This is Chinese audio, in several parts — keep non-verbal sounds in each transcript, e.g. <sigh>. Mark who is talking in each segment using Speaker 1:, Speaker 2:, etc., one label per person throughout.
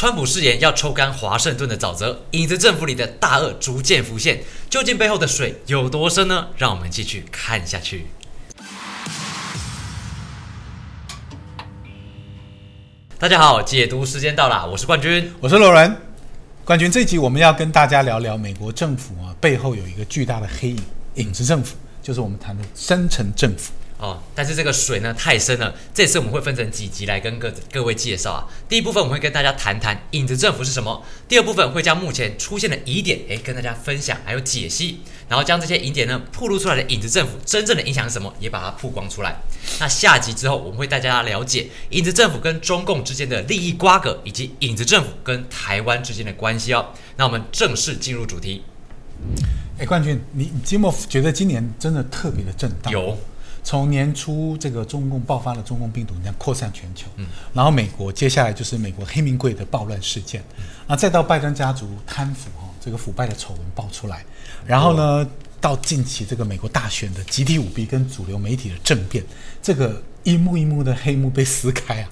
Speaker 1: 川普誓言要抽干华盛顿的沼泽，影子政府里的大鳄逐渐浮现，究竟背后的水有多深呢？让我们继续看下去。大家好，解读时间到了，我是冠军。
Speaker 2: 我是罗伦，冠军。这集我们要跟大家聊聊美国政府啊背后有一个巨大的黑影——影子政府，就是我们谈的深层政府。
Speaker 1: 哦，但是这个水呢太深了，这次我们会分成几集来跟各各位介绍啊。第一部分我们会跟大家谈谈影子政府是什么，第二部分会将目前出现的疑点诶跟大家分享还有解析，然后将这些疑点呢暴露出来的影子政府真正的影响是什么，也把它曝光出来。那下集之后我们会带大家了解影子政府跟中共之间的利益瓜葛，以及影子政府跟台湾之间的关系哦。那我们正式进入主题。
Speaker 2: 哎，冠军，你吉莫觉得今年真的特别的震荡？
Speaker 1: 有。
Speaker 2: 从年初这个中共爆发了中共病毒，你看扩散全球，嗯，然后美国接下来就是美国黑名贵的暴乱事件，啊，再到拜登家族贪腐哈，这个腐败的丑闻爆出来，然后呢，到近期这个美国大选的集体舞弊跟主流媒体的政变，这个一幕一幕的黑幕被撕开啊，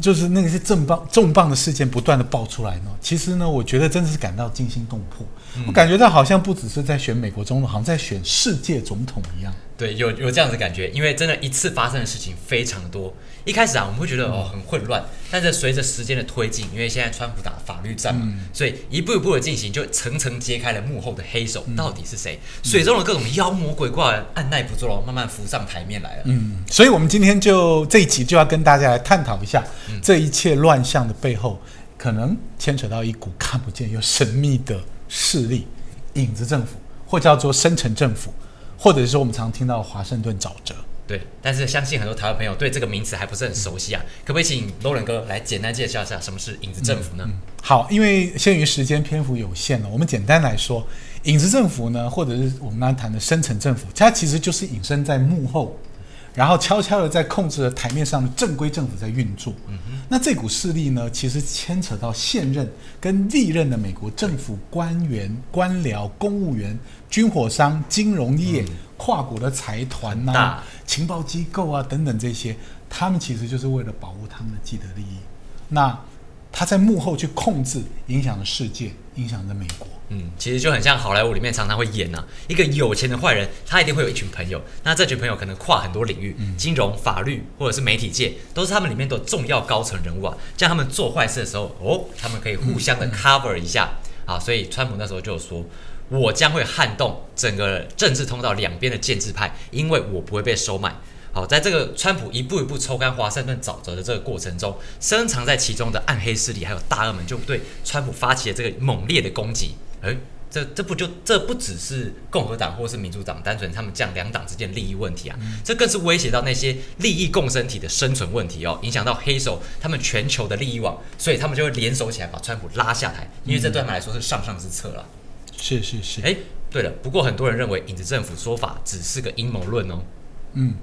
Speaker 2: 就是那个是重磅重磅的事件不断的爆出来呢，其实呢，我觉得真的是感到惊心动魄，我感觉到好像不只是在选美国总统，好像在选世界总统一样。
Speaker 1: 对，有有这样子感觉，因为真的一次发生的事情非常多。一开始啊，我们会觉得哦很混乱，但是随着时间的推进，因为现在川普打法律战嘛，所以一步一步的进行，就层层揭开了幕后的黑手到底是谁，水中的各种妖魔鬼怪按耐不住了，慢慢浮上台面来了。
Speaker 2: 嗯，所以我们今天就这一集就要跟大家来探讨一下这一切乱象的背后，可能牵扯到一股看不见又神秘的势力——影子政府，或叫做深层政府。或者是说我们常听到华盛顿沼泽，
Speaker 1: 对，但是相信很多台湾朋友对这个名词还不是很熟悉啊，可不可以请罗伦哥来简单介绍一下什么是影子政府呢？
Speaker 2: 好，因为限于时间篇幅有限了，我们简单来说，影子政府呢，或者是我们刚才谈的深层政府，它其实就是隐身在幕后。然后悄悄的在控制了台面上的正规政府在运作。嗯那这股势力呢，其实牵扯到现任跟历任的美国政府官员、官僚、公务员、军火商、金融业、跨国的财团呐、情报机构啊等等这些，他们其实就是为了保护他们的既得利益。那他在幕后去控制，影响了世界，影响着美国。
Speaker 1: 嗯，其实就很像好莱坞里面常常会演呐，一个有钱的坏人，他一定会有一群朋友，那这群朋友可能跨很多领域，金融、法律或者是媒体界，都是他们里面的重要高层人物啊。这样他们做坏事的时候，哦，他们可以互相的 cover 一下啊。所以川普那时候就说，我将会撼动整个政治通道两边的建制派，因为我不会被收买。好，在这个川普一步一步抽干华盛顿沼泽的这个过程中，深藏在其中的暗黑势力还有大鳄们，就对川普发起了这个猛烈的攻击。诶，这这不就这不只是共和党或是民主党单纯他们这样两党之间利益问题啊，这更是威胁到那些利益共生体的生存问题哦，影响到黑手他们全球的利益网，所以他们就会联手起来把川普拉下台，因为这对他们来说是上上之策了。
Speaker 2: 是是是。
Speaker 1: 哎，对了，不过很多人认为影子政府说法只是个阴谋论哦。
Speaker 2: 嗯，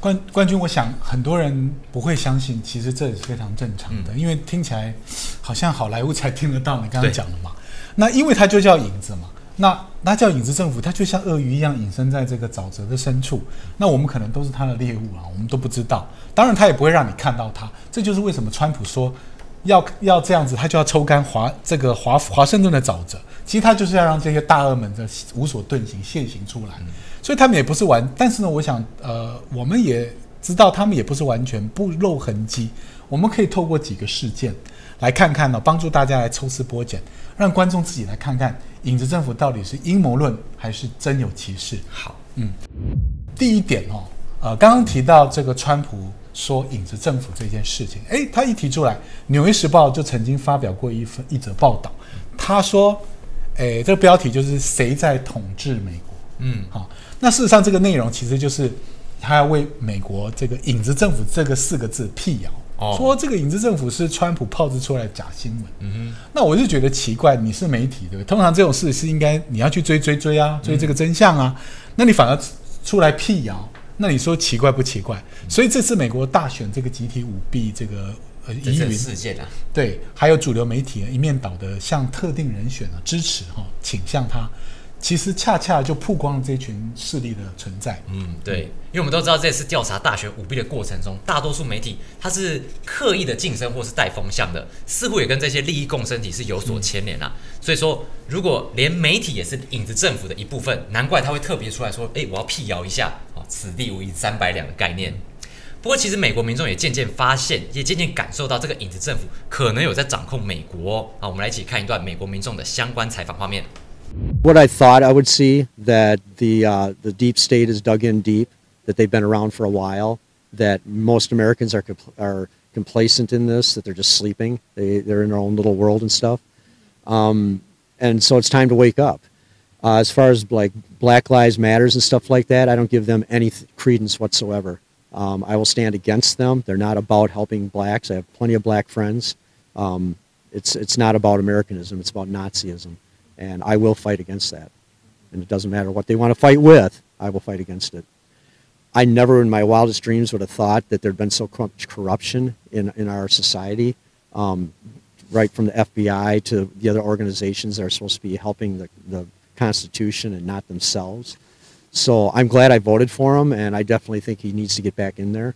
Speaker 2: 冠冠军，我想很多人不会相信，其实这也是非常正常的，因为听起来好像好莱坞才听得到你刚刚讲的嘛。那因为它就叫影子嘛，那那叫影子政府，它就像鳄鱼一样隐身在这个沼泽的深处。那我们可能都是它的猎物啊，我们都不知道。当然，它也不会让你看到它。这就是为什么川普说要要这样子，他就要抽干华这个华华盛顿的沼泽。其实他就是要让这些大鳄们的无所遁形现形出来。所以他们也不是完，但是呢，我想呃，我们也知道他们也不是完全不露痕迹。我们可以透过几个事件来看看呢，帮助大家来抽丝剥茧。让观众自己来看看，影子政府到底是阴谋论还是真有其事？
Speaker 1: 好，
Speaker 2: 嗯，第一点哦，呃，刚刚提到这个川普说影子政府这件事情，诶，他一提出来，《纽约时报》就曾经发表过一份一则报道，他说，诶，这个标题就是谁在统治美国？嗯，好，那事实上这个内容其实就是他要为美国这个影子政府这个四个字辟谣。说这个影子政府是川普炮制出来的假新闻，嗯哼，那我就觉得奇怪，你是媒体对不对？通常这种事是应该你要去追追追啊，追这个真相啊，那你反而出来辟谣，那你说奇怪不奇怪？所以这次美国大选这个集体舞弊这个
Speaker 1: 呃疑云事件啊，
Speaker 2: 对，还有主流媒体一面倒的向特定人选啊支持哈倾向他，其实恰恰就曝光了这群势力的存在。
Speaker 1: 嗯，对，因为我们都知道这次调查大学舞弊的过程中，大多数媒体它是刻意的晋升或是带风向的，似乎也跟这些利益共生体是有所牵连啊。所以说，如果连媒体也是影子政府的一部分，难怪他会特别出来说：“哎，我要辟谣一下啊，此地无银三百两的概念。”不过，其实美国民众也渐渐发现，也渐渐感受到这个影子政府可能有在掌控美国。啊，我们来一起看一段美国民众的相关采访画面。
Speaker 3: What I thought I would see that the uh, the deep state is dug in deep, that they've been around for a while, that most Americans are compl- are complacent in this, that they're just sleeping, they they're in their own little world and stuff, um, and so it's time to wake up. Uh, as far as like Black Lives Matters and stuff like that, I don't give them any th- credence whatsoever. Um, I will stand against them. They're not about helping blacks. I have plenty of black friends. Um, it's it's not about Americanism. It's about Nazism and I will fight against that. And it doesn't matter what they want to fight with, I will fight against it. I never in my wildest dreams would have thought that there'd been so much corruption in, in our society, um, right from the FBI to the other organizations that are supposed to be helping the, the Constitution and not themselves. So I'm glad I voted for him, and I definitely think he needs to get back in there.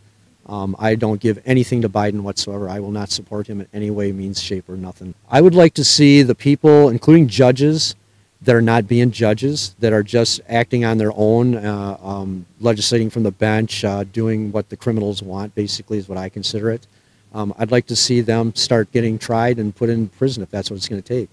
Speaker 3: Um, I don't give anything to Biden whatsoever. I will not support him in any way, means, shape, or nothing. I would like to see the people, including judges, that are not being judges, that are just acting on their own, uh, um, legislating from the bench, uh, doing what the criminals want, basically, is what I consider it. Um, I'd like to see them start getting tried and put in prison if that's what it's going to take.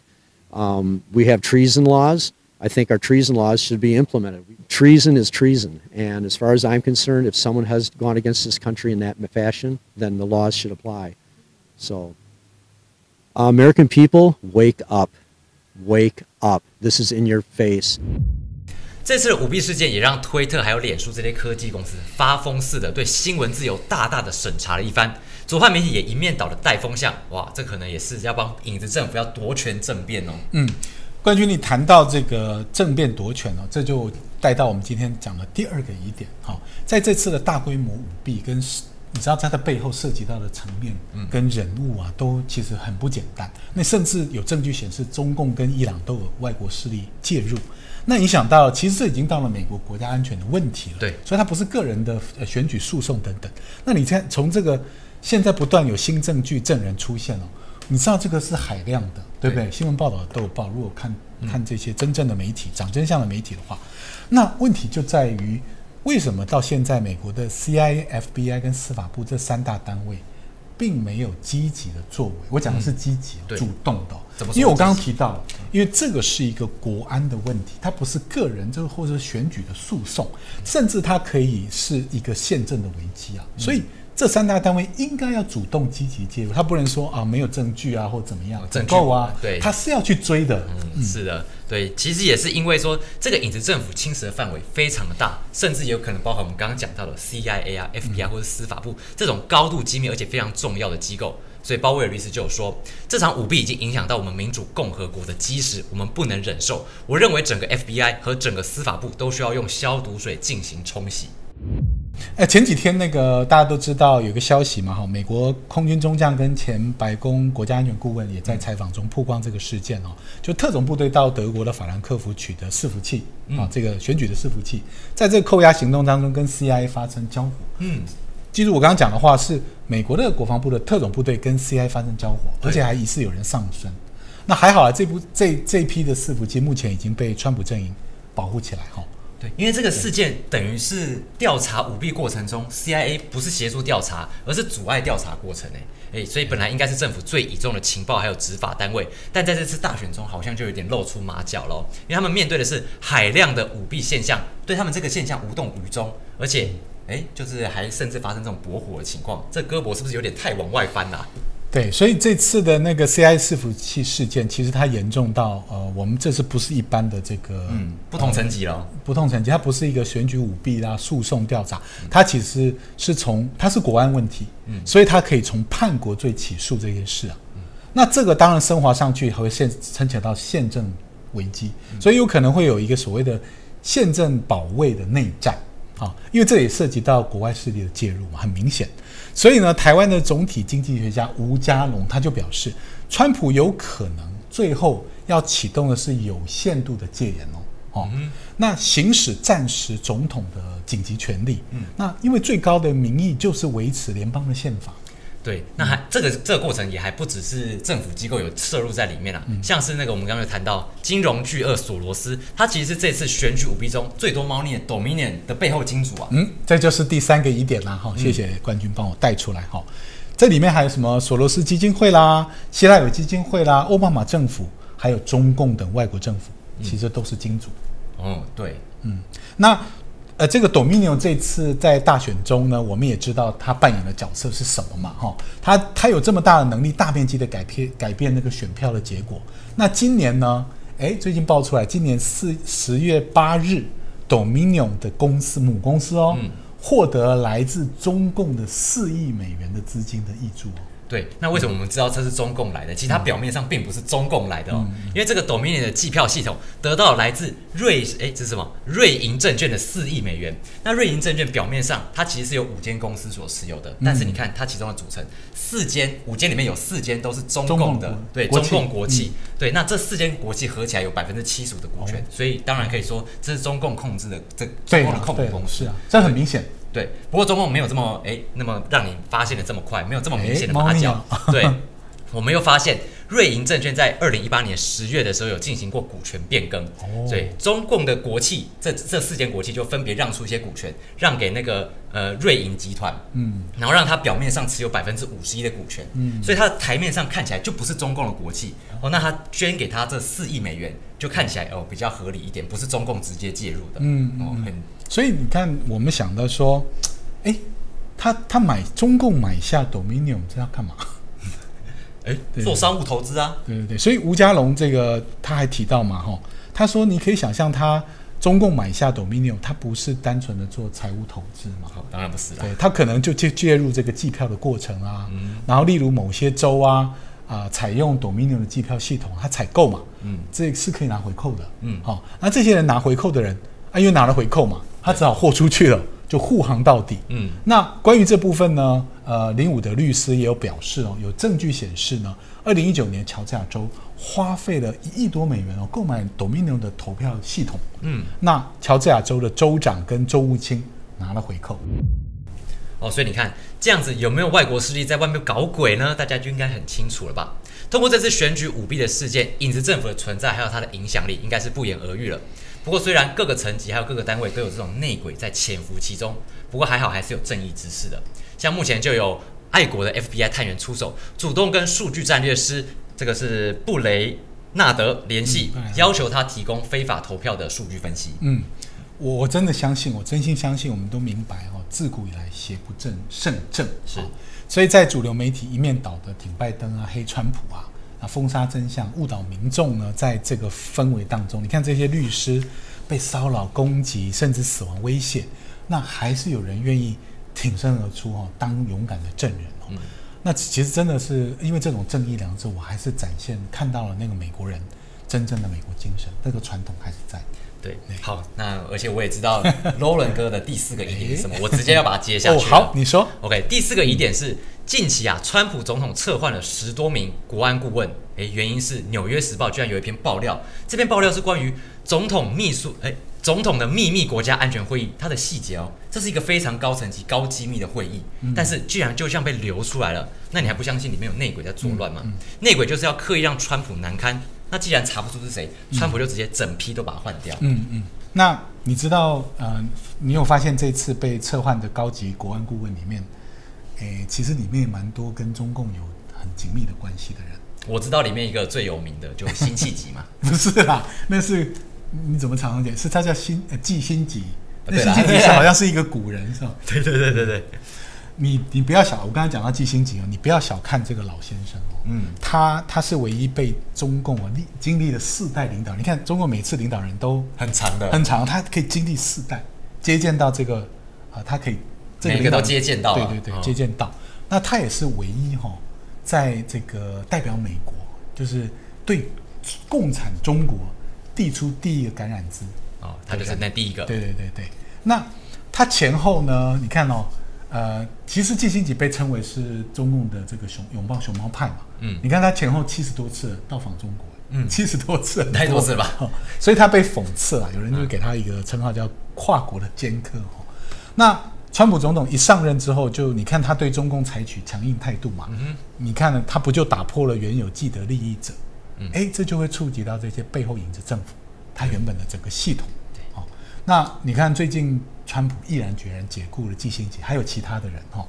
Speaker 3: Um, we have treason laws. I think our treason laws should be implemented. Treason is treason, and as far as I'm concerned, if someone has gone against this country in that fashion, then the laws should apply. So, uh, American people, wake up. Wake up. This is in your face.
Speaker 1: 这次的舞弊事件也让推特还有脸书这些科技公司发疯似的对新闻自由大大的审查了一番。左派媒体也一面倒的带风向，哇，这可能也是要帮影子政府要夺权政变哦。
Speaker 2: 嗯， 冠军，你谈到这个政变夺权哦，这就带到我们今天讲的第二个疑点。好，在这次的大规模舞弊跟你知道它的背后涉及到的层面跟人物啊，都其实很不简单。那甚至有证据显示，中共跟伊朗都有外国势力介入。那影响到，其实这已经到了美国国家安全的问题了。
Speaker 1: 对，
Speaker 2: 所以它不是个人的选举诉讼等等。那你看，从这个现在不断有新证据、证人出现了，你知道这个是海量的，对不对？新闻报道都有报。如果看看这些真正的媒体、讲真相的媒体的话，那问题就在于，为什么到现在美国的 CIA、FBI 跟司法部这三大单位，并没有积极的作为？我讲的是积极、主动的。因为我刚刚提到，因为这个是一个国安的问题，它不是个人，这个或者选举的诉讼，甚至它可以是一个宪政的危机啊。所以这三大单位应该要主动积极介入，他不能说啊没有证据啊或怎么样，
Speaker 1: 证
Speaker 2: 够啊，
Speaker 1: 对，
Speaker 2: 他是要去追的。
Speaker 1: 嗯，是的，对，其实也是因为说这个影子政府侵蚀的范围非常的大，甚至有可能包含我们刚刚讲到的 CIA 啊、FBI 或者司法部这种高度机密而且非常重要的机构。所以鲍威尔律师就有说，这场舞弊已经影响到我们民主共和国的基石，我们不能忍受。我认为整个 FBI 和整个司法部都需要用消毒水进行冲洗。
Speaker 2: 哎，前几天那个大家都知道有个消息嘛，哈，美国空军中将跟前白宫国家安全顾问也在采访中曝光这个事件哦，就特种部队到德国的法兰克福取得伺服器啊，这个选举的伺服器，在这个扣押行动当中跟 CIA 发生交火。嗯。记住我刚刚讲的话，是美国的国防部的特种部队跟 C.I. 发生交火，而且还疑似有人丧生。那还好啊，这部这这批的伺服器目前已经被川普阵营保护起来哈。
Speaker 1: 对，因为这个事件等于是调查舞弊过程中，C.I.A. 不是协助调查，而是阻碍调查过程诶。诶，所以本来应该是政府最倚重的情报还有执法单位，但在这次大选中好像就有点露出马脚了，因为他们面对的是海量的舞弊现象，对他们这个现象无动于衷，而且。哎，就是还甚至发生这种搏火的情况，这胳膊是不是有点太往外翻了？
Speaker 2: 对，所以这次的那个 CI 伺服器事件，其实它严重到呃，我们这次不是一般的这个
Speaker 1: 嗯不同层级了？
Speaker 2: 不同层级，它不是一个选举舞弊啦、诉讼调查，它其实是从它是国安问题，嗯，所以它可以从叛国罪起诉这件事啊。那这个当然升华上去，还会现牵扯到宪政危机，所以有可能会有一个所谓的宪政保卫的内战。啊，因为这也涉及到国外势力的介入嘛，很明显。所以呢，台湾的总体经济学家吴家龙他就表示，川普有可能最后要启动的是有限度的戒严哦。哦，那行使暂时总统的紧急权利。
Speaker 1: 嗯
Speaker 2: 那因为最高的民意就是维持联邦的宪法。
Speaker 1: 对，那还这个这个过程也还不只是政府机构有摄入在里面啊，像是那个我们刚刚有谈到金融巨鳄索罗斯，他其实是这次选举舞弊中最多猫腻的 Dominion 的背后金主啊。
Speaker 2: 嗯，这就是第三个疑点啦，哈，谢谢冠军帮我带出来哈。这里面还有什么索罗斯基金会啦、希腊有基金会啦、奥巴马政府，还有中共等外国政府，其实都是金主。
Speaker 1: 哦，对，嗯
Speaker 2: 那呃，这个 Dominion 这次在大选中呢，我们也知道他扮演的角色是什么嘛，哈，他他有这么大的能力，大面积的改变改变那个选票的结果。那今年呢，哎，最近爆出来，今年四十月八日，Dominion 的公司母公司哦，获得来自中共的四亿美元的资金的益助哦。
Speaker 1: 对，那为什么我们知道这是中共来的？其实它表面上并不是中共来的哦，
Speaker 2: 嗯
Speaker 1: 因为这个 Dominion 的计票系统得到来自瑞诶，这是什么？瑞银证券的四亿美元。那瑞银证券表面上它其实是由五间公司所持有的，但是你看它其中的组成，四间五间里面有四间都是中共的
Speaker 2: 中共国，
Speaker 1: 对，中
Speaker 2: 国企嗯
Speaker 1: 共国企。对，那这四间国企合起来有百分之七十五的股权，所以当然可以说这是中共控制的这中
Speaker 2: 对啊
Speaker 1: 共的控股公司
Speaker 2: 是啊，这很明显。
Speaker 1: 对，不过中共没有这么哎，那么让你发现的这么快，没有这么明显的马脚
Speaker 2: 啊。<laughs>
Speaker 1: 对，我们又发现瑞银证券在二零一八年十月的时候有进行过股权变更，
Speaker 2: 哦。
Speaker 1: 对，中共的国企这这四间国企就分别让出一些股权，让给那个呃瑞银集团，
Speaker 2: 嗯，
Speaker 1: 然后让它表面上持有百分之五十一的股权，
Speaker 2: 嗯。
Speaker 1: 所以它的台面上看起来就不是中共的国企。哦，那他捐给他这四亿美元，就看起来哦比较合理一点，不是中共直接介入的，
Speaker 2: 嗯
Speaker 1: 哦很
Speaker 2: 所以你看，我们想到说，哎，他他买中共买下 Dominion 这要干嘛？<laughs>
Speaker 1: 哎
Speaker 2: 对。
Speaker 1: 做商务投资啊，
Speaker 2: 对对对，所以吴家龙这个他还提到嘛，哈，他说你可以想象他中共买下 Dominion，他不是单纯的做财务投资嘛，
Speaker 1: 哦当然不是啦，
Speaker 2: 对他可能就介介入这个计票的过程啊，
Speaker 1: 嗯。
Speaker 2: 然后例如某些州啊啊、采用 Dominion 的计票系统，他采购嘛，
Speaker 1: 嗯
Speaker 2: 这是可以拿回扣的，
Speaker 1: 嗯
Speaker 2: 好、那这些人拿回扣的人啊，因为拿了回扣嘛，他只好豁出去了，就护航到底。
Speaker 1: 嗯
Speaker 2: 那关于这部分呢，呃，林武的律师也有表示哦，有证据显示呢，二零一九年乔治亚州花费了一亿多美元哦，购买 Dominion 的投票系统。
Speaker 1: 嗯，
Speaker 2: 那乔治亚州的州长跟州务卿拿了回扣。
Speaker 1: 哦，所以你看这样子有没有外国势力在外面搞鬼呢？大家就应该很清楚了吧？通过这次选举舞弊的事件，影子政府的存在还有它的影响力，应该是不言而喻了。不过，虽然各个层级还有各个单位都有这种内鬼在潜伏其中，不过还好还是有正义之士的。像目前就有爱国的 FBI 探员出手，主动跟数据战略师这个是布雷纳德联系
Speaker 2: 嗯，
Speaker 1: 要求他提供非法投票的数据分析。
Speaker 2: 嗯，我我真的相信，我真心相信，我们都明白哦，自古以来邪不正胜正
Speaker 1: 是
Speaker 2: 哦所以在主流媒体一面倒的挺拜登啊、黑川普啊、啊封杀真相、误导民众呢，在这个氛围当中，你看这些律师被骚扰、攻击，甚至死亡威胁，那还是有人愿意挺身而出哦，当勇敢的证人哦。
Speaker 1: 嗯
Speaker 2: 那其实真的是因为这种正义良知，我还是展现看到了那个美国人真正的美国精神，那个传统还是在。
Speaker 1: 对，好，那而且我也知道 <laughs> Roland 哥的第四个疑点是什么，我直接要把它接下
Speaker 2: 哦，
Speaker 1: 去哦。
Speaker 2: 好，你说。
Speaker 1: OK，第四个疑点是近期啊，川普总统撤换了十多名国安顾问，诶，原因是《纽约时报》居然有一篇爆料，这篇爆料是关于总统秘书，诶，总统的秘密国家安全会议，它的细节哦，这是一个非常高层级、高机密的会议，但是居然就这样被流出来了，那你还不相信里面有内鬼在作乱吗？内鬼就是要刻意让川普难堪，那既然查不出是谁，川普就直接整批都把它换掉。
Speaker 2: 嗯嗯，那你知道，呃，你有发现这次被撤换的高级国安顾问里面，诶，其实里面蛮多跟中共有很紧密的关系的人。
Speaker 1: 我知道里面一个最有名的就是辛弃疾嘛，<laughs>
Speaker 2: 不是啦，那是你怎么常常讲？是他叫辛呃季辛吉，那
Speaker 1: 对啦
Speaker 2: 辛弃疾好像是一个古人是吧？
Speaker 1: 对对对对对，
Speaker 2: 你你不要小，我刚才讲到季新吉哦，你不要小看这个老先生哦，
Speaker 1: 嗯，
Speaker 2: 他他是唯一被中共啊历经历了四代领导，你看中国每次领导人都
Speaker 1: 很长的，
Speaker 2: 很长，他可以经历四代，接见到这个啊、他可以这
Speaker 1: 每个
Speaker 2: 领导人
Speaker 1: 都接见到啊
Speaker 2: 对对对，
Speaker 1: 哦
Speaker 2: 接见到。那他也是唯一哈、在这个代表美国，就是对共产中国递出第一个感染资。
Speaker 1: 哦，他就是那第一个，
Speaker 2: 对对对对，那他前后呢？你看哦，呃，其实季辛吉被称为是中共的这个熊拥抱熊猫派嘛。
Speaker 1: 嗯
Speaker 2: 你看他前后七十多次到访中国，嗯，七十多次，
Speaker 1: 太多次了吧？<laughs>
Speaker 2: 所以他被讽刺了，有人就给他一个称号叫“跨国的尖客”哦。那川普总统一上任之后，就你看他对中共采取强硬态度嘛？嗯你看呢，他不就打破了原有既得利益者？嗯，哎，这就会触及到这些背后影子政府，他原本的整个系统。哦，那你看最近川普毅然决然解雇了季新杰，还有其他的人哈，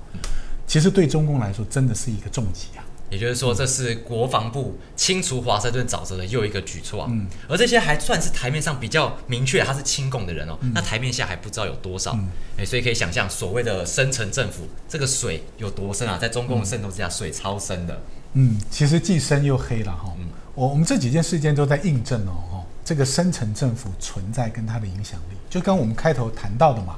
Speaker 2: 其实对中共来说真的是一个重击啊。
Speaker 1: 也就是说，这是国防部清除华盛顿沼泽的又一个举措啊。嗯，而这些还算是台面上比较明确他是亲共的人哦。那台面下还不知道有多少。哎，所以可以想象，所谓的深层政府，这个水有多深啊？在中共的渗透之下，水超深的。
Speaker 2: 嗯，其实既深又黑了哈。嗯，我我们这几件事件都在印证哦，这个深层政府存在跟它的影响力，就跟我们开头谈到的嘛，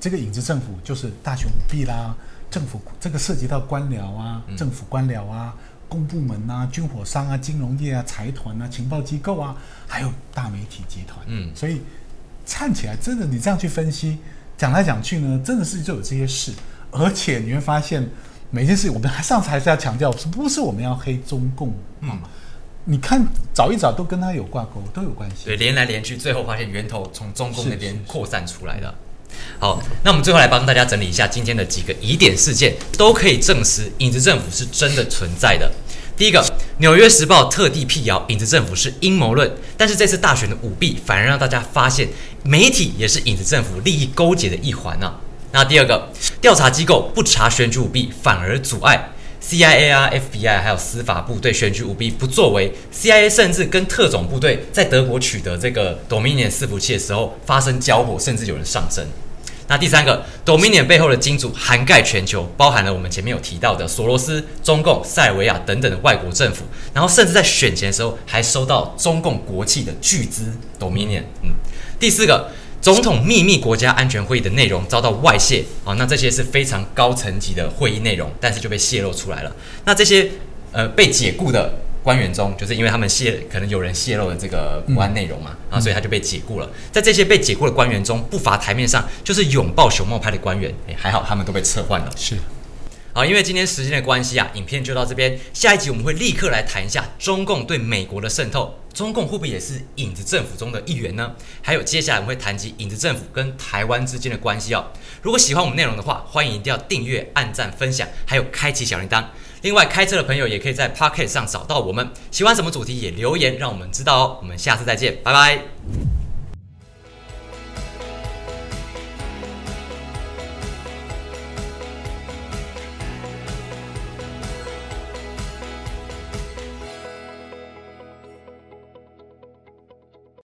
Speaker 2: 这个影子政府就是大雄舞弊啦。政府这个涉及到官僚啊，政府官僚啊，公部门啊，军火商啊，金融业啊，财团啊，情报机构啊，还有大媒体集团。嗯，所以看起来真的，你这样去分析，讲来讲去呢，真的是就有这些事。而且你会发现，每件事我们还上次还是要强调，是不是我们要黑中共啊？你看找一找，都跟他有挂钩，都有关系。
Speaker 1: 对，连来连去，最后发现源头从中共那边扩散出来的。好，那我们最后来帮大家整理一下今天的几个疑点事件，都可以证实影子政府是真的存在的。第一个，《纽约时报》特地辟谣影子政府是阴谋论，但是这次大选的舞弊反而让大家发现媒体也是影子政府利益勾结的一环呢。那第二个，调查机构不查选举舞弊，反而阻碍 CIA 啊、FBI 还有司法部对选举舞弊不作为，CIA 甚至跟特种部队在德国取得这个 Dominion 伺服器的时候发生交火，甚至有人上身。那第三个，Dominion 背后的金主涵盖全球，包含了我们前面有提到的索罗斯、中共、塞尔维亚等等的外国政府，然后甚至在选前的时候还收到中共国企的巨资 Dominion。嗯，第四个，总统秘密国家安全会议的内容遭到外泄，啊，那这些是非常高层级的会议内容，但是就被泄露出来了。那这些呃被解雇的。官员中，就是因为他们泄，可能有人泄露了这个国安内容嘛，啊，所以他就被解雇了。在这些被解雇的官员中，不乏台面上就是拥抱熊猫派的官员，哎，还好他们都被撤换了。
Speaker 2: 是，
Speaker 1: 好，因为今天时间的关系啊，影片就到这边。下一集我们会立刻来谈一下中共对美国的渗透，中共会不会也是影子政府中的一员呢？还有接下来我们会谈及影子政府跟台湾之间的关系哦。如果喜欢我们内容的话，欢迎一定要订阅、按赞、分享，还有开启小铃铛。另外，开车的朋友也可以在 Pocket 上找到我们。喜欢什么主题也留言，让我们知道哦。我们下次再见，拜拜。